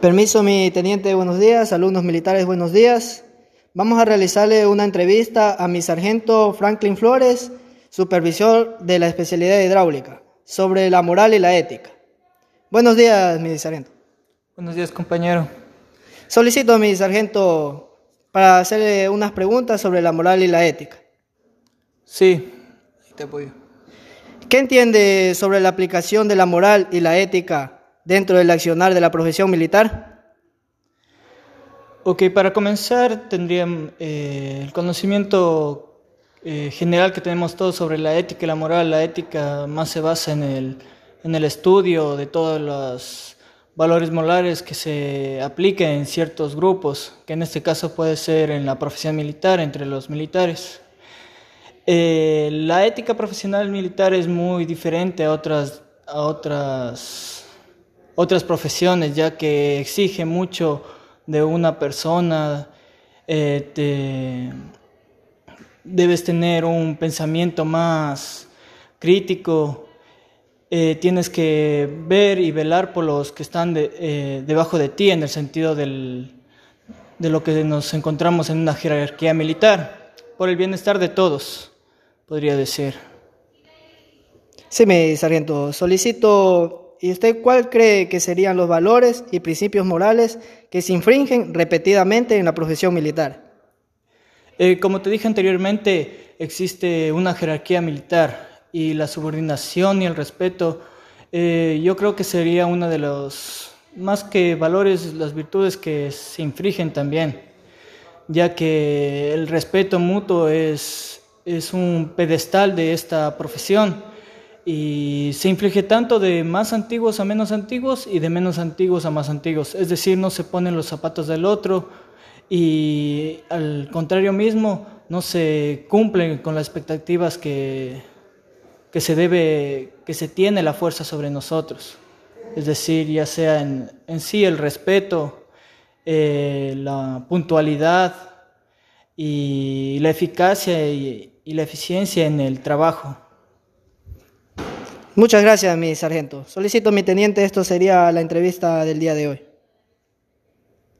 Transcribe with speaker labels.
Speaker 1: Permiso, mi teniente, buenos días. Alumnos militares, buenos días. Vamos a realizarle una entrevista a mi sargento Franklin Flores, supervisor de la especialidad hidráulica, sobre la moral y la ética. Buenos días, mi sargento.
Speaker 2: Buenos días, compañero.
Speaker 1: Solicito a mi sargento para hacerle unas preguntas sobre la moral y la ética.
Speaker 2: Sí, te apoyo.
Speaker 1: ¿Qué entiende sobre la aplicación de la moral y la ética dentro del accionar de la profesión militar?
Speaker 2: Ok, para comenzar tendría eh, el conocimiento eh, general que tenemos todos sobre la ética y la moral. La ética más se basa en el, en el estudio de todos los valores morales que se apliquen en ciertos grupos, que en este caso puede ser en la profesión militar, entre los militares. Eh, la ética profesional militar es muy diferente a otras, a otras otras profesiones, ya que exige mucho de una persona, eh, debes tener un pensamiento más crítico, eh, tienes que ver y velar por los que están eh, debajo de ti en el sentido del, de lo que nos encontramos en una jerarquía militar, por el bienestar de todos, podría decir.
Speaker 1: Sí, mi sargento, solicito ¿Y usted cuál cree que serían los valores y principios morales que se infringen repetidamente en la profesión militar?
Speaker 2: Eh, como te dije anteriormente, existe una jerarquía militar y la subordinación y el respeto, eh, yo creo que sería una de los, más que valores, las virtudes que se infringen también, ya que el respeto mutuo es, es un pedestal de esta profesión y se inflige tanto de más antiguos a menos antiguos y de menos antiguos a más antiguos. Es decir, no se ponen los zapatos del otro y al contrario mismo no se cumplen con las expectativas que, que se debe, que se tiene la fuerza sobre nosotros. Es decir, ya sea en, en sí el respeto, eh, la puntualidad y la eficacia y la eficiencia en el trabajo.
Speaker 1: Muchas gracias, mi sargento. Solicito, mi teniente, esto sería la entrevista del día de hoy.